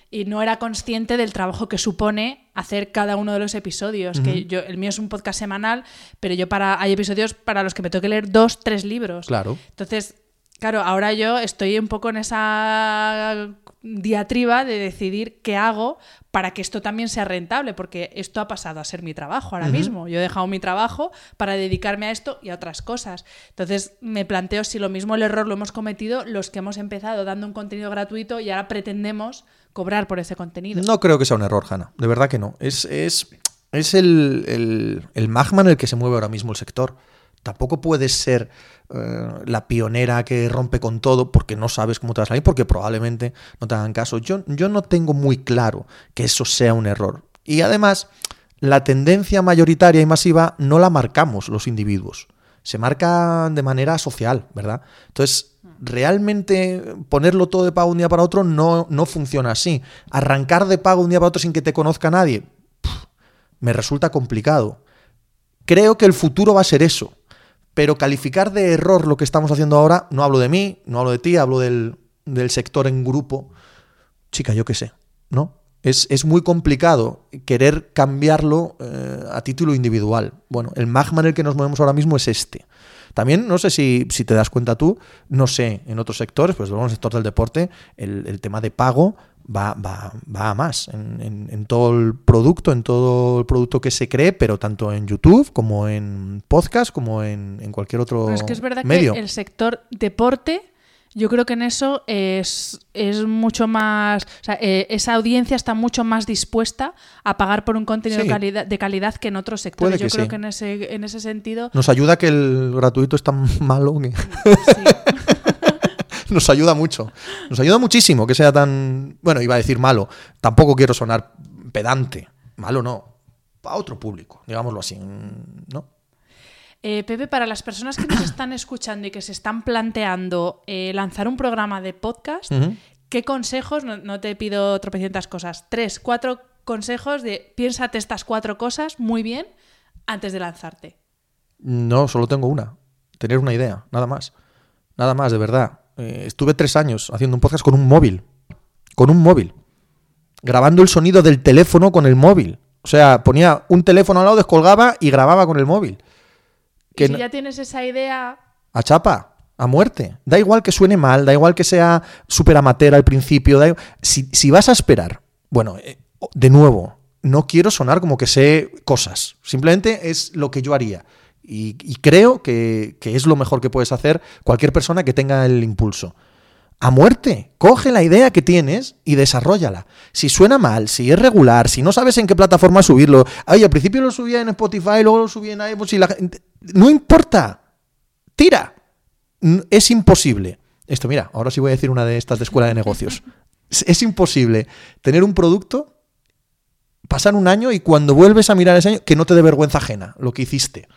y no era consciente del trabajo que supone hacer cada uno de los episodios, que yo, el mío es un podcast semanal, pero yo para, hay episodios para los que me tengo que leer dos, tres libros. Claro. Entonces, claro, ahora yo estoy un poco en esa diatriba de decidir qué hago para que esto también sea rentable, porque esto ha pasado a ser mi trabajo ahora mismo. Yo he dejado mi trabajo para dedicarme a esto y a otras cosas. Entonces, me planteo si lo mismo el error lo hemos cometido los que hemos empezado dando un contenido gratuito y ahora pretendemos cobrar por ese contenido. No creo que sea un error, Hanna. De verdad que no. Es, es, es el, el, el magma en el que se mueve ahora mismo el sector. Tampoco puedes ser eh, la pionera que rompe con todo porque no sabes cómo te va a salir, porque probablemente no te hagan caso. Yo, yo no tengo muy claro que eso sea un error. Y además, la tendencia mayoritaria y masiva no la marcamos los individuos. Se marca de manera social, ¿verdad? Entonces, realmente ponerlo todo de pago un día para otro no, no funciona así. Arrancar de pago un día para otro sin que te conozca nadie, me resulta complicado. Creo que el futuro va a ser eso. Pero calificar de error lo que estamos haciendo ahora, no hablo de mí, no hablo de ti, hablo del, del sector en grupo. Chica, yo qué sé, ¿no? Es, es, muy complicado querer cambiarlo eh, a título individual. Bueno, el magma en el que nos movemos ahora mismo es este. También, no sé si, si te das cuenta tú, no sé, en otros sectores, pues en el sector del deporte, el, el tema de pago va, va, va a más en, en, todo el producto, en todo el producto que se cree, pero tanto en YouTube como en podcast, como en, en cualquier otro pero es que es verdad medio. que el sector deporte yo creo que en eso es, es mucho más. O sea, eh, esa audiencia está mucho más dispuesta a pagar por un contenido Sí. de, calidad, de calidad que en otros sectores. Puede Yo que creo sí. que en ese, en ese sentido. Nos ayuda que el gratuito es tan malo que sí. nos ayuda mucho. Nos ayuda muchísimo que sea tan. Bueno, iba a decir malo. Tampoco quiero sonar pedante. Malo no. Para otro público, digámoslo así. ¿No? Eh, Pepe, para las personas que nos están escuchando y que se están planteando eh, lanzar un programa de podcast. ¿qué consejos? No, no te pido tropecientas cosas. Tres, cuatro consejos de piénsate estas cuatro cosas muy bien antes de lanzarte. No, solo tengo una. Tener una idea, nada más. Nada más, de verdad. Eh, estuve tres años haciendo un podcast con un móvil. Con un móvil. Grabando el sonido del teléfono con el móvil. O sea, ponía un teléfono al lado, descolgaba y grababa con el móvil. Que y si no- ya tienes esa idea, A chapa, a muerte. Da igual que suene mal, da igual que sea súper amateur al principio. da Si, si vas a esperar, bueno, eh, de nuevo, no quiero sonar como que sé cosas. Simplemente es lo que yo haría. Y, creo que, es lo mejor que puedes hacer cualquier persona que tenga el impulso. A muerte, coge la idea que tienes y desarrollala. Si suena mal, si es regular, si no sabes en qué plataforma subirlo. Ay, al principio lo subía en Spotify, luego lo subía en iVoox y la. No importa tira. Es imposible. Esto, mira, ahora sí voy a decir una de estas de escuela de negocios. Es imposible tener un producto, pasar un año y cuando vuelves a mirar ese año, que no te dé vergüenza ajena lo que hiciste.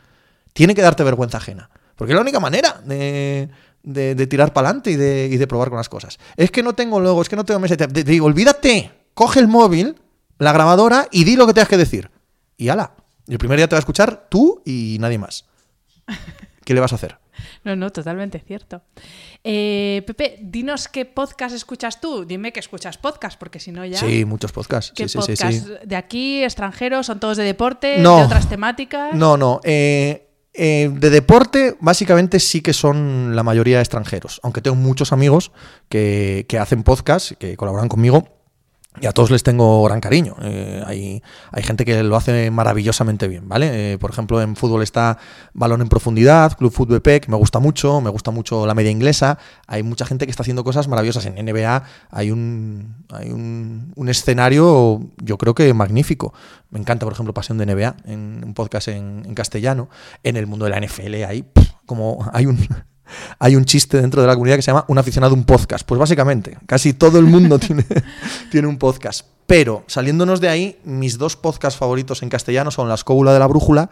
Tiene que darte vergüenza ajena. Porque es la única manera de, de- de tirar para adelante y de, y de probar con las cosas. Es que no tengo luego, es que no tengo meses. Te, digo, olvídate, coge el móvil, la grabadora y di lo que tengas que decir. Y ala. Y el primer día te va a escuchar tú y nadie más. ¿Qué le vas a hacer? No, no, totalmente cierto. Eh, Pepe, dinos qué podcast escuchas tú. Dime que escuchas podcast, porque si no ya. Sí, muchos podcasts. ¿Qué Sí, sí, sí. ¿De aquí, extranjeros? ¿Son todos de deporte? No. ¿De otras temáticas? No, no. eh, eh, de deporte, básicamente sí que son la mayoría extranjeros. Aunque tengo muchos amigos que, que hacen podcast, que colaboran conmigo. Y a todos les tengo gran cariño. Eh, hay, hay gente que lo hace maravillosamente bien, ¿vale? Eh, por ejemplo, en fútbol está Balón en Profundidad, Club Fútbol PEC, me gusta mucho, me gusta mucho la media inglesa. Hay mucha gente que está haciendo cosas maravillosas. En NBA hay un, hay un, un escenario, yo creo que magnífico. Me encanta, por ejemplo, Pasión de NBA, en un podcast en, castellano. En el mundo de la NFL hay como hay un hay un chiste dentro de la comunidad que se llama un aficionado a un podcast. Pues básicamente, casi todo el mundo tiene, tiene un podcast. Pero saliéndonos de ahí, mis dos podcasts favoritos en castellano son La Escóbula de la Brújula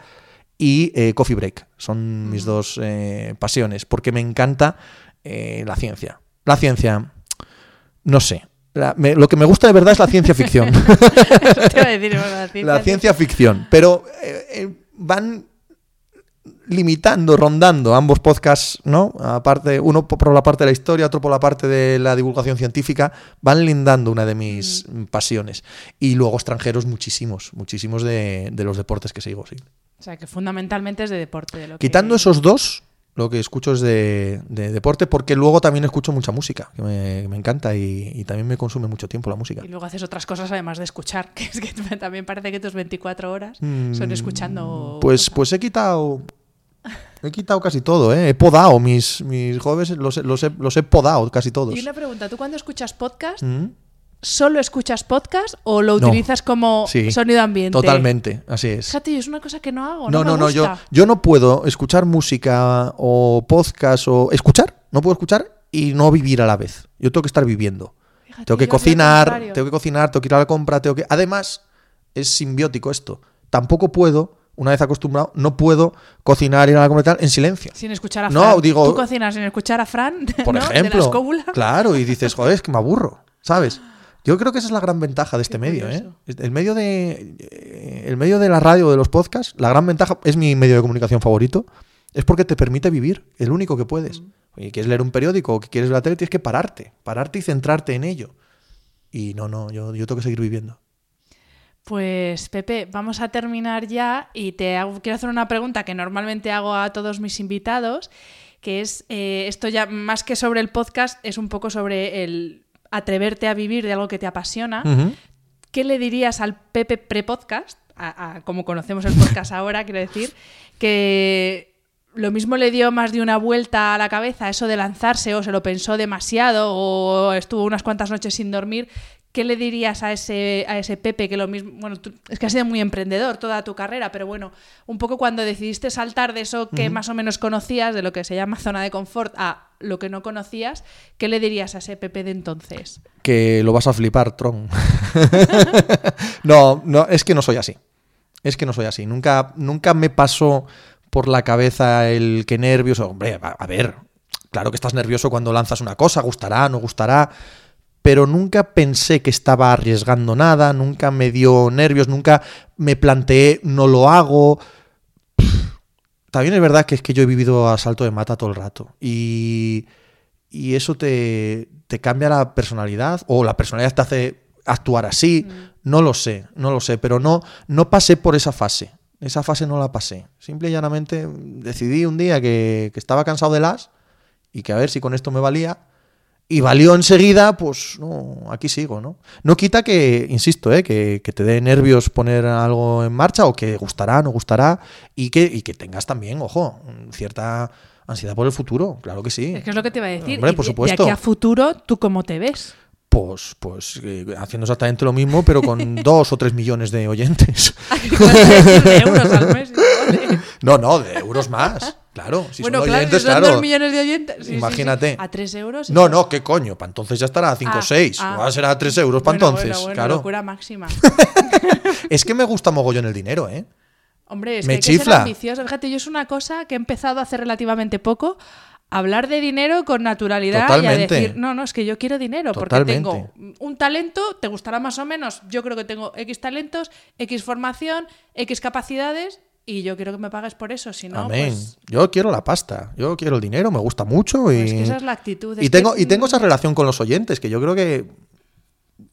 y eh, Coffee Break. Son mis dos eh, pasiones, porque me encanta eh, la ciencia. La ciencia, no sé. La- me- lo que me gusta de verdad es la ciencia ficción. Eso te iba a decir, bueno, la ciencia- la ciencia ficción. Pero eh, eh, van limitando, rondando ambos podcasts, ¿no? Aparte, uno por la parte de la historia, otro por la parte de la divulgación científica, van lindando una de mis pasiones. Y luego extranjeros, muchísimos, muchísimos de, de los deportes que sigo, sí. O sea, que fundamentalmente es de deporte. De lo que- Quitando esos dos, lo que escucho es de, de deporte, porque luego también escucho mucha música, que me, encanta y, y también me consume mucho tiempo la música. Y luego haces otras cosas además de escuchar, que es que también parece que tus 24 horas son escuchando. Pues, cosas. pues he quitado. He quitado casi todo, ¿eh? He podado mis, mis jueves, los, he- los, he, los he podado casi todos. Y una pregunta, ¿tú cuando escuchas podcast, Mm, solo escuchas podcast o lo No. utilizas como Sí, sonido ambiente? Totalmente, así es. Fíjate, es una cosa que no hago. No, No, no, me no, yo, yo no puedo escuchar música o podcast o. Escuchar, no puedo escuchar y no vivir a la vez. Yo tengo que estar viviendo. Fíjate, Tengo que cocinar, tengo que cocinar, tengo que ir a la compra, tengo que. Además, es simbiótico esto. Tampoco puedo, una vez acostumbrado, no puedo cocinar y nada como tal en silencio. Sin escuchar a No, Fran. digo- ¿Tú cocinas sin escuchar a Fran? Por ¿no? De la ejemplo. Claro, y dices, joder, es que me aburro, ¿sabes? Yo creo que esa es la gran ventaja de este Qué medio, ¿eh? El medio de eh, el medio de la radio, de los podcasts, la gran ventaja es mi medio de comunicación favorito, es porque te permite vivir, el único que puedes. Mm. Y quieres leer un periódico o que quieres ver la tele, tienes que pararte, pararte y centrarte en ello. Y no, no, yo, yo tengo que seguir viviendo. Pues Pepe, vamos a terminar ya y te hago- quiero hacer una pregunta que normalmente hago a todos mis invitados, que es eh, esto ya más que sobre el podcast, es un poco sobre el atreverte a vivir de algo que te apasiona. ¿Qué le dirías al Pepe pre-podcast, a- a- como conocemos el podcast ahora, quiero decir, que lo mismo le dio más de una vuelta a la cabeza eso de lanzarse o se lo pensó demasiado o estuvo unas cuantas noches sin dormir? ¿Qué le dirías a ese, a ese Pepe que lo mismo, bueno, tú- es que has sido muy emprendedor toda tu carrera, pero bueno, un poco cuando decidiste saltar de eso que más o menos conocías, de lo que se llama zona de confort, a lo que no conocías, ¿qué le dirías a ese Pepe de entonces? que lo vas a flipar, Tron. no, no, es que no soy así. Es que no soy así. Nunca, nunca me pasó por la cabeza el que nervioso. Hombre, a, a ver, claro que estás nervioso cuando lanzas una cosa, gustará, no gustará. Pero nunca pensé que estaba arriesgando nada, nunca me dio nervios, nunca me planteé, no lo hago. También es verdad que es que yo he vivido a salto de mata todo el rato. Y, y eso te, te cambia la personalidad o la personalidad te hace actuar así. No lo sé, no lo sé, pero no, no pasé por esa fase. Esa fase no la pasé. Simple y llanamente decidí un día que, que estaba cansado de las y que a ver si con esto me valía. Y valió enseguida, pues no, aquí sigo, ¿no? No quita que, insisto, ¿eh? que, que te dé nervios poner algo en marcha o que gustará, no gustará y que, y que tengas también, ojo, cierta ansiedad por el futuro, claro que sí. Es que es lo que te iba a decir. Hombre, Y por de- supuesto. De aquí a futuro, ¿tú cómo te ves? Pues, pues eh, haciendo exactamente lo mismo, pero con dos o tres millones de oyentes. de euros al mes. No, no, de euros más. Claro, si bueno, son claro, oyentes, si son claro. dos millones de oyentes. sí, sí, sí. Imagínate. A tres euros. No, no, ¿qué coño? Para entonces ya estará a 5 o Ah, 6. ah. Va a ser a 3 euros para Bueno, entonces. bueno, bueno, claro. locura máxima. Es que me gusta mogollón el dinero, ¿eh? Hombre, es Me que hay que ser chifla. Fíjate, yo es una cosa que he empezado hace relativamente poco. Hablar de dinero con naturalidad y a Totalmente. decir, no, no, es que yo quiero dinero porque Totalmente. tengo un talento, te gustará más o menos, yo creo que tengo X talentos, X formación, X capacidades y yo quiero que me pagues por eso, si no, Amén. pues, Yo quiero la pasta, yo quiero el dinero, me gusta mucho y, pues que esa es la actitud. y tengo que- y tengo esa relación con los oyentes que yo creo que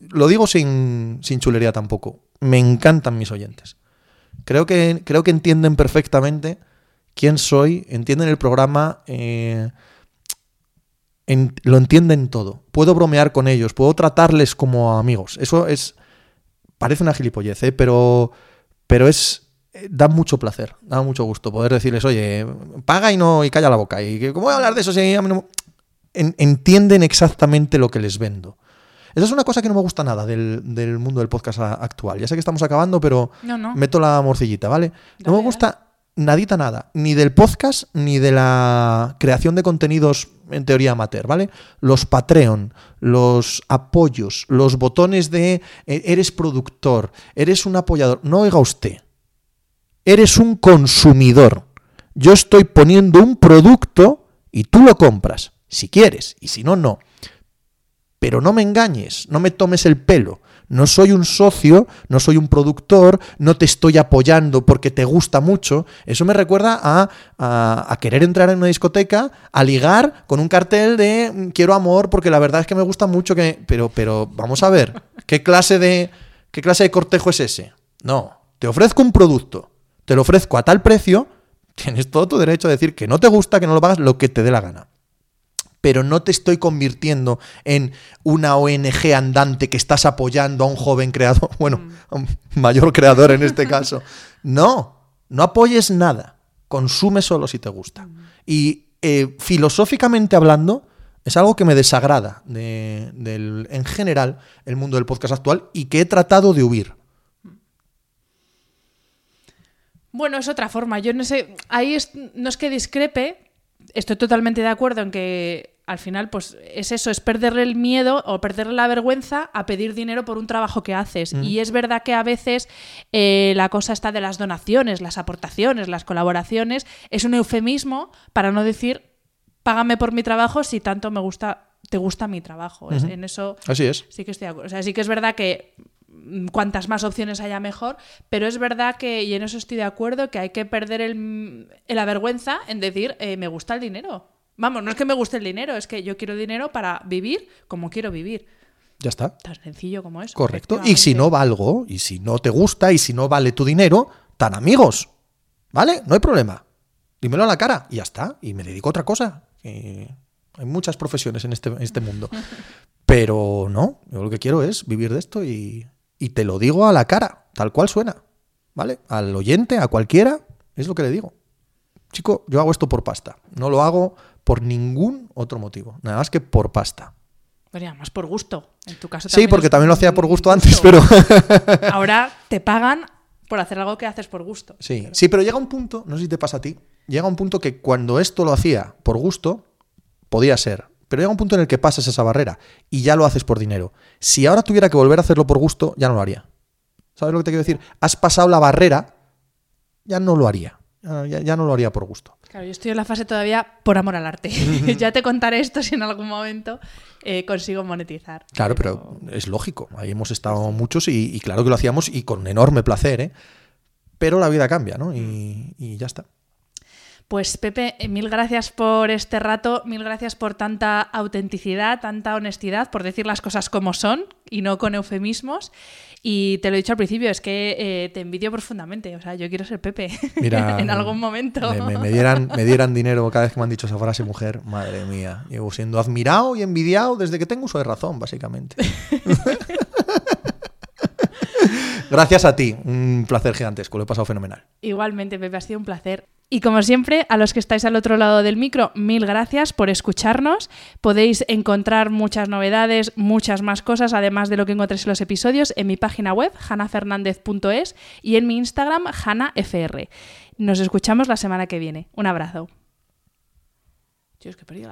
lo digo sin, sin chulería tampoco. Me encantan mis oyentes. Creo que creo que entienden perfectamente quién soy, entienden el programa, eh, en- lo entienden todo. Puedo bromear con ellos, puedo tratarles como amigos. Eso es parece una gilipollez, ¿eh? pero pero es da mucho placer, da mucho gusto poder decirles, oye, paga y no y calla la boca. Y ¿cómo voy a hablar de eso si a mí no-?" En- entienden exactamente lo que les vendo. Esa es una cosa que no me gusta nada del, del mundo del podcast actual. Ya sé que estamos acabando, pero No, no. meto la morcillita, ¿vale? No me gusta nadita nada, ni del podcast, ni de la creación de contenidos en teoría amateur, ¿vale? Los Patreon, los apoyos, los botones de eh, eres productor, eres un apoyador. No oiga usted. Eres un consumidor. Yo estoy poniendo un producto y tú lo compras, si quieres, y si no, no. Pero no me engañes, no me tomes el pelo. No soy un socio, no soy un productor, no te estoy apoyando porque te gusta mucho. Eso me recuerda a, a- a querer entrar en una discoteca, a ligar con un cartel de mm, quiero amor porque la verdad es que me gusta mucho que... Pero, pero vamos a ver, ¿qué clase de, qué clase de cortejo es ese? No, te ofrezco un producto, te lo ofrezco a tal precio, tienes todo tu derecho a decir que no te gusta, que no lo pagas, lo que te dé la gana pero no te estoy convirtiendo en una ONG andante que estás apoyando a un joven creador, bueno, a un mayor creador en este caso. No, no apoyes nada, consume solo si te gusta. Y eh, filosóficamente hablando, es algo que me desagrada de- del, en general el mundo del podcast actual y que he tratado de huir. Bueno, es otra forma. Yo no sé, ahí es- no es que discrepe, estoy totalmente de acuerdo en que al final, pues es eso, es perderle el miedo o perderle la vergüenza a pedir dinero por un trabajo que haces. Y es verdad que a veces eh, la cosa está de las donaciones, las aportaciones, las colaboraciones, es un eufemismo para no decir págame por mi trabajo si tanto me gusta, te gusta mi trabajo. Es- En eso Así es. sí que estoy de acuerdo. O sea, sí que es verdad que cuantas más opciones haya mejor, pero es verdad que, y en eso estoy de acuerdo, que hay que perder el, la vergüenza en decir, eh, me gusta el dinero. Vamos, no es que me guste el dinero, es que yo quiero dinero para vivir como quiero vivir. Ya está. Tan sencillo como eso. Correcto. Y si no valgo, y si no te gusta, y si no vale tu dinero, tan amigos. ¿Vale? No hay problema. Dímelo a la cara y ya está. Y me dedico a otra cosa. hay muchas profesiones en este, en este mundo. Pero no, yo lo que quiero es vivir de esto y, y te lo digo a la cara, tal cual suena. ¿Vale? Al oyente, a cualquiera, es lo que le digo. Chico, yo hago esto por pasta. No lo hago por ningún otro motivo. Nada más que por pasta. Pero además por gusto. En tu caso Sí, porque también lo hacía por gusto antes, pero... Ahora te pagan por hacer algo que haces por gusto. Sí, sí, pero llega un punto, no sé si te pasa a ti, llega un punto que cuando esto lo hacía por gusto, podía ser. Pero llega un punto en el que pasas esa barrera y ya lo haces por dinero. Si ahora tuviera que volver a hacerlo por gusto, ya no lo haría. ¿Sabes lo que te quiero decir? Has pasado la barrera, ya no lo haría. Ya, no lo haría por gusto. Claro, yo estoy en la fase todavía por amor al arte. ya te contaré esto si en algún momento eh, consigo monetizar. Claro, pero es lógico. Ahí hemos estado muchos y, y claro que lo hacíamos y con enorme placer, ¿eh? Pero la vida cambia, ¿no? Y, y ya está. Pues Pepe, eh, mil gracias por este rato, mil gracias por tanta autenticidad, tanta honestidad, por decir las cosas como son y no con eufemismos. Y te lo he dicho al principio, es que eh, te envidio profundamente. O sea, yo quiero ser Pepe Mira, en algún momento. Me, me- me dieran, me dieran dinero cada vez que me han dicho esa frase, mujer, madre mía. Llevo siendo admirado y envidiado desde que tengo uso de razón, básicamente. Gracias a ti, un placer gigantesco, lo he pasado fenomenal. Igualmente, Pepe, ha sido un placer. Y como siempre, a los que estáis al otro lado del micro, mil gracias por escucharnos. Podéis encontrar muchas novedades, muchas más cosas, además de lo que encontréis en los episodios, en mi página web, hanafernandez.es y en mi Instagram, hanafr. Nos escuchamos la semana que viene. Un abrazo. Dios, que perdido